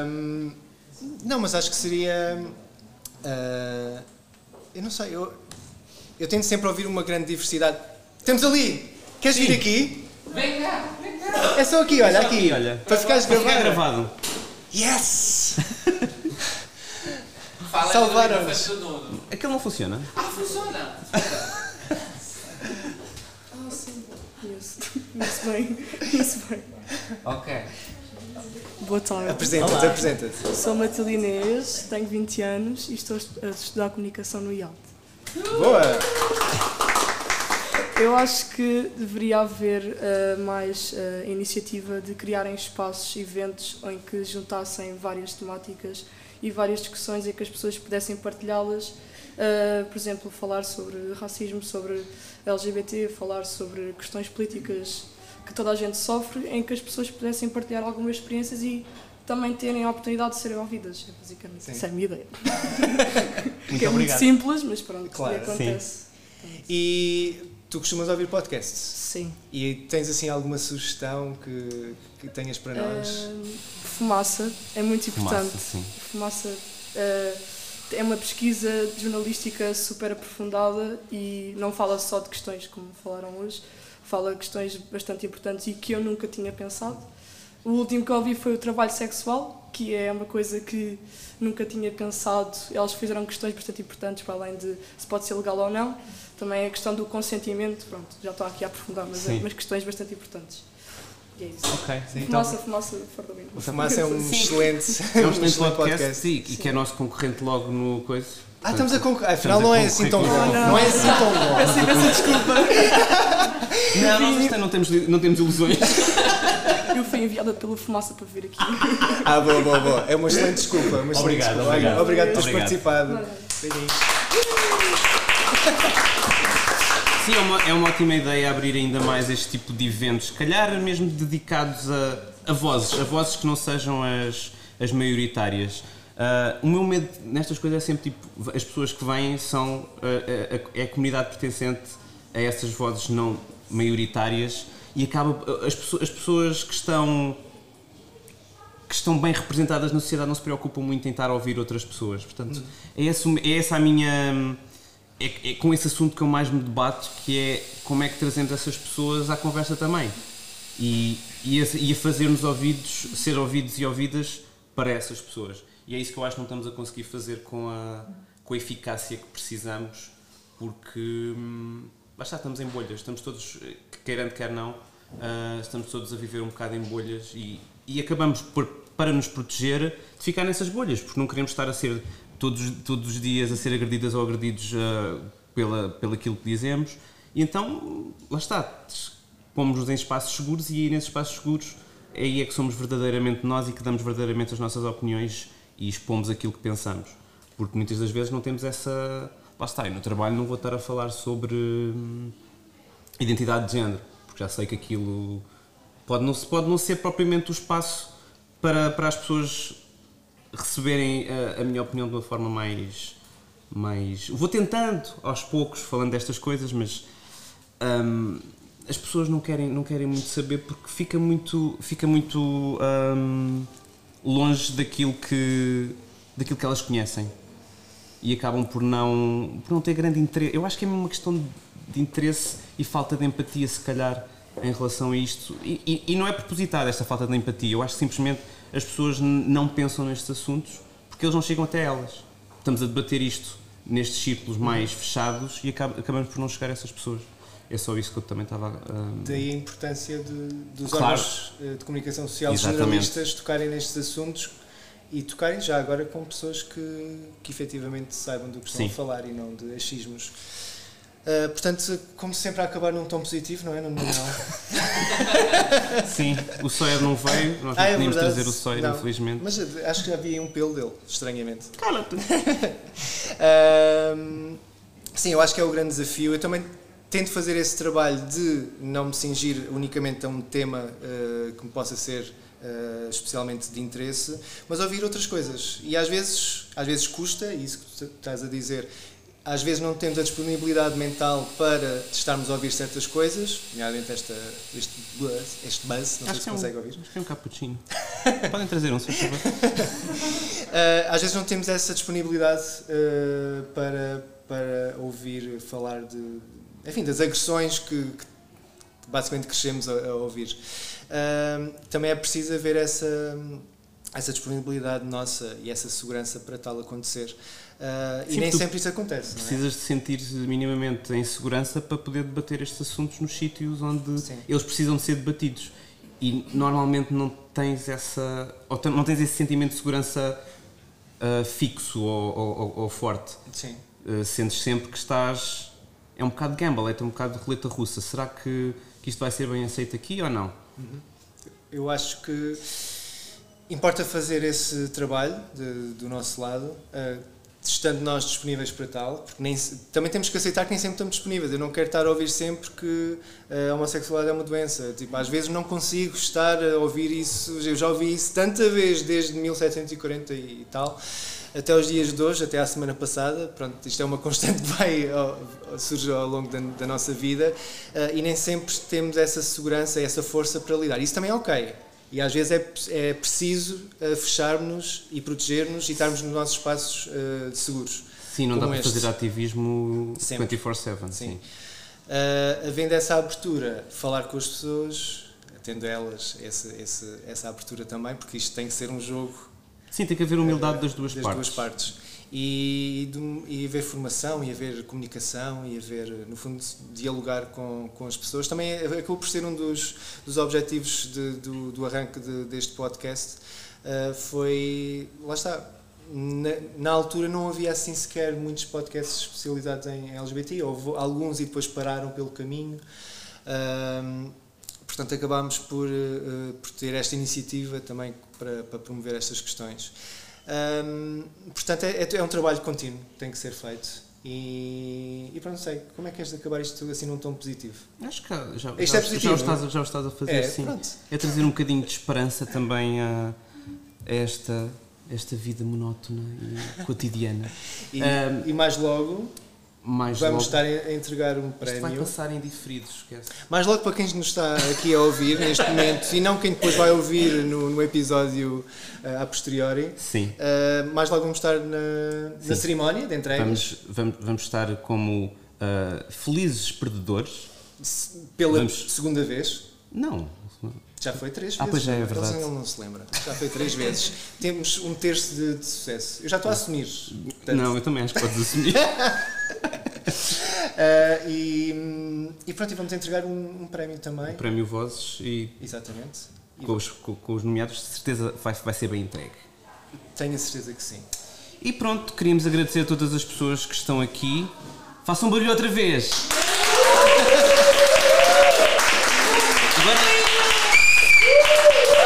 Um, não, mas acho que seria. Uh, eu não sei, eu, eu tento sempre ouvir uma grande diversidade. Temos ali! Queres Sim. vir aqui? Vem cá, vem cá! É só aqui, olha, aqui. aqui olha. Para ficares para. Ficar gravado. Yes! Salvaram-nos. Aquilo não funciona? Ah, funciona! Isso bem, isso bem. Ok. Boa tarde. Apresenta-te, apresenta-te. Sou Matilde Inês, tenho 20 anos e estou a estudar comunicação no IALT. Boa! Eu acho que deveria haver uh, mais uh, iniciativa de criarem espaços, eventos em que juntassem várias temáticas e várias discussões em que as pessoas pudessem partilhá-las. Uh, por exemplo, falar sobre racismo, sobre LGBT, falar sobre questões políticas que toda a gente sofre, em que as pessoas pudessem partilhar algumas experiências e também terem a oportunidade de serem ouvidas. É basicamente, sim. essa é a minha ideia. muito é obrigado. muito simples, mas pronto, claro, acontece. Sim. E tu costumas ouvir podcasts? Sim. E tens assim alguma sugestão que, que tenhas para nós? Uh, fumaça é muito importante. Fumaça, sim. fumaça uh, é uma pesquisa jornalística super aprofundada e não fala só de questões como falaram hoje, fala questões bastante importantes e que eu nunca tinha pensado. O último que ouvi foi o trabalho sexual, que é uma coisa que nunca tinha pensado. Eles fizeram questões bastante importantes, para além de se pode ser legal ou não. Também a questão do consentimento, pronto, já estou aqui a aprofundar, mas é umas questões bastante importantes. E é isso. Ok, sim. Fumaça, então, fumaça, fora O Fumaça é um sim. excelente, é um excelente podcast, podcast. Sim, e que é nosso concorrente logo no coisa. Ah, estamos a concorrer. Afinal, não é assim tão bom. Não, é assim tão bom. Peço imensa desculpa. Não, nós não temos, não temos ilusões. Eu fui enviada pela fumaça para vir aqui. Ah, boa, boa, boa. É uma excelente desculpa. Uma excelente Obrigado, desculpa. obrigado. Obrigado por teres Obrigado. participado. Beijinhos. Sim, é uma, é uma ótima ideia abrir ainda mais este tipo de eventos, se calhar mesmo dedicados a, a vozes, a vozes que não sejam as, as maioritárias. Ah, o meu medo nestas coisas é sempre tipo, as pessoas que vêm são ah, a, a- é a comunidade pertencente a essas vozes não maioritárias e acaba as pessoas, as pessoas que estão que estão bem representadas na sociedade não se preocupam muito em estar a ouvir outras pessoas. Portanto, é, esse, é essa a minha. É, é com esse assunto que eu mais me debato, que é como é que trazemos essas pessoas à conversa também. E, e, a, e a fazer-nos ouvidos, ser ouvidos e ouvidas para essas pessoas. E é isso que eu acho que não estamos a conseguir fazer com a, com a eficácia que precisamos, porque hum, lá está, estamos em bolhas, estamos todos, queirando quer não, ah, estamos todos a viver um bocado em bolhas e, e acabamos por, para nos proteger de ficar nessas bolhas, porque não queremos estar a ser todos, todos os dias a ser agredidas ou agredidos ah, pela, pelo que dizemos. E então, lá está, pomos-nos em espaços seguros e aí nesses espaços seguros aí é que somos verdadeiramente nós e que damos verdadeiramente as nossas opiniões e expomos aquilo que pensamos. Porque muitas das vezes não temos essa. Lá está, e no trabalho não vou estar a falar sobre hum, identidade de género, porque já sei que aquilo pode não, pode não ser propriamente o espaço para, para as pessoas receberem a, a minha opinião de uma forma mais. mais vou tentando aos poucos falando destas coisas, mas hum, as pessoas não querem, não querem muito saber porque fica muito, fica muito hum, longe daquilo que, daquilo que elas conhecem e acabam por não, por não ter grande interesse. Eu acho que é uma questão de interesse e falta de empatia, se calhar, em relação a isto. E, e- e não é propositado esta falta de empatia. Eu acho que simplesmente as pessoas não pensam nestes assuntos porque eles não chegam até elas. Estamos a debater isto nestes círculos mais fechados e acab- acabamos por não chegar a essas pessoas. É só isso que eu também estava a. Daí a importância de, dos Claro. órgãos eh, de comunicação social Exatamente. jornalistas tocarem nestes assuntos e tocarem já agora com pessoas que, que efetivamente saibam do que estão Sim. a falar e não de achismos. Uh, portanto, como sempre, a acabar num tom positivo, não é? Não, não. Sim, o Sawyer não veio, nós não Ah, é podíamos verdade. trazer o Sawyer, Não. infelizmente. Mas eh, acho que já vi um pelo dele, estranhamente. Cala-te! Ahm, sim, eu acho que é o grande desafio. Eu também tento fazer esse trabalho de não me cingir unicamente a um tema eh, que me possa ser eh, especialmente de interesse, mas ouvir outras coisas. E às vezes, às vezes custa, e isso que tu estás a dizer, às vezes não temos a disponibilidade mental para estarmos a ouvir certas coisas, nomeadamente esta, este buzz, este buzz, não sei Acho se que, é um, consegue ouvir. acho que é um cappuccino. Podem trazer um, se favor. Uh, às vezes não temos essa disponibilidade uh, para, para ouvir falar de, enfim, das agressões que, que basicamente crescemos a, a ouvir. Uh, também é preciso haver essa, essa disponibilidade nossa e essa segurança para tal acontecer. Uh, e Sim, nem tu sempre isso acontece. É? Precisas de sentir minimamente em segurança para poder debater estes assuntos nos sítios onde Sim. eles precisam de ser debatidos. E normalmente não tens essa. ou não tens esse sentimento de segurança ah, fixo ou, ou- ou- forte. Sim. Uh, sentes sempre que estás. É um bocado de gamble, é um bocado de roleta russa. Será que, que isto vai ser bem aceito aqui ou não? Eu acho que importa fazer esse trabalho de- do nosso lado, uh, estando nós disponíveis para tal, porque nem, também temos que aceitar que nem sempre estamos disponíveis. Eu não quero estar a ouvir sempre que uh, a homossexualidade é uma doença. Tipo, às vezes não consigo estar a ouvir isso, eu já ouvi isso tanta vez desde 1740 e tal. Até os dias de hoje, até à semana passada, pronto, isto é uma constante que vai, surge ao longo da, da nossa vida uh, e nem sempre temos essa segurança, essa força para lidar. Isso também é ok. E às vezes é, é preciso uh, fecharmos e proteger-nos e estarmos nos nossos espaços uh, seguros. Sim, não dá para este. fazer ativismo Sempre. 24-7. Sim. Sim. Uh, havendo essa abertura, falar com as pessoas, tendo elas esse, esse, essa abertura também, porque isto tem que ser um jogo Sim, tem que haver humildade das duas das partes. duas partes. E, e haver formação, e haver comunicação, e haver, no fundo, dialogar com, com as pessoas. Também é- acabou por ser um dos, dos objetivos de- do, do arranque de- deste podcast. Uh, foi. Lá está. Na, na altura não havia assim sequer muitos podcasts especializados em LGBT, houve alguns e depois pararam pelo caminho. Portanto, portanto acabámos por, uh, por ter esta iniciativa também para, para promover estas questões. Portanto, é, é, um trabalho contínuo, tem que ser feito. E, e pronto, sei, como é que és de acabar isto assim num tom positivo? Acho que já, isto já, é positivo, já, o estás, já o estás a fazer, é, sim. Pronto. É trazer um bocadinho de esperança também a, a esta, esta vida monótona e cotidiana. E, um, e mais logo mais vamos logo, estar a entregar um prémio. Isto vai passar em diferido, esquece. Mais logo para quem nos está aqui a ouvir neste momento e não quem depois vai ouvir no, no episódio uh, a posteriori. Sim. Uh, mais logo vamos estar na, na cerimónia de entrega. Vamos, vamos, vamos estar como uh, felizes perdedores. Pela vamos... segunda vez. Não. Já foi três vezes. Ah, pois já é verdade. Ele não se lembra. Já foi três vezes. Temos um terço de, de sucesso. Eu já estou a assumir. Portanto... Não, eu também acho que podes assumir. uh, e, e, pronto, e vamos entregar um, um, prémio também. Um prémio Vozes e. Exatamente. Com os, com, com os nomeados, de certeza vai, vai ser bem entregue. Tenho a certeza que sim. E pronto, queríamos agradecer a todas as pessoas que estão aqui. Façam um barulho outra vez! Agora.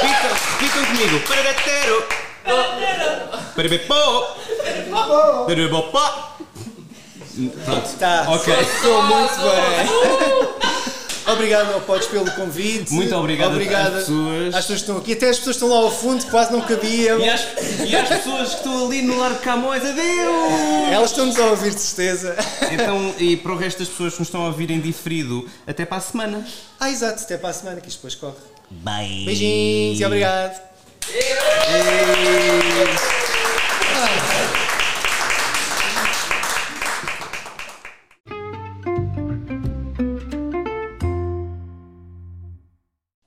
Repitam, repitam comigo. Paradatero! Parabepó! Parabepó! Pronto. Tá. Ok. Estou muito bem. Obrigado ao Podes pelo convite. Muito obrigado, obrigado às pessoas. Às pessoas que estão aqui. Até as pessoas que estão lá ao fundo, quase não cabiam. E às, e às pessoas que estão ali no Largo Camões, adeus! Elas estão-nos a ouvir, de certeza. Então, e para o resto das pessoas que nos estão a ouvir em diferido, até para a semana. Ah, exato, até para a semana, que isto depois corre. Bye. Beijinhos e obrigado.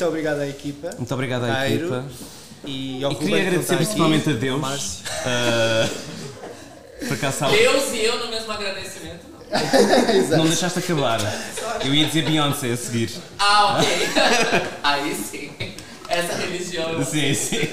muito obrigado à equipa. Muito obrigado à Cairo, equipa. E, ao E queria agradecer principalmente aqui, a Deus. Márcio. Uh, por acaso Deus e eu no mesmo agradecimento. Não. não deixaste acabar. Eu ia dizer Beyoncé a seguir. Ah, ok. Aí sim. Essa religião. Sim, sim.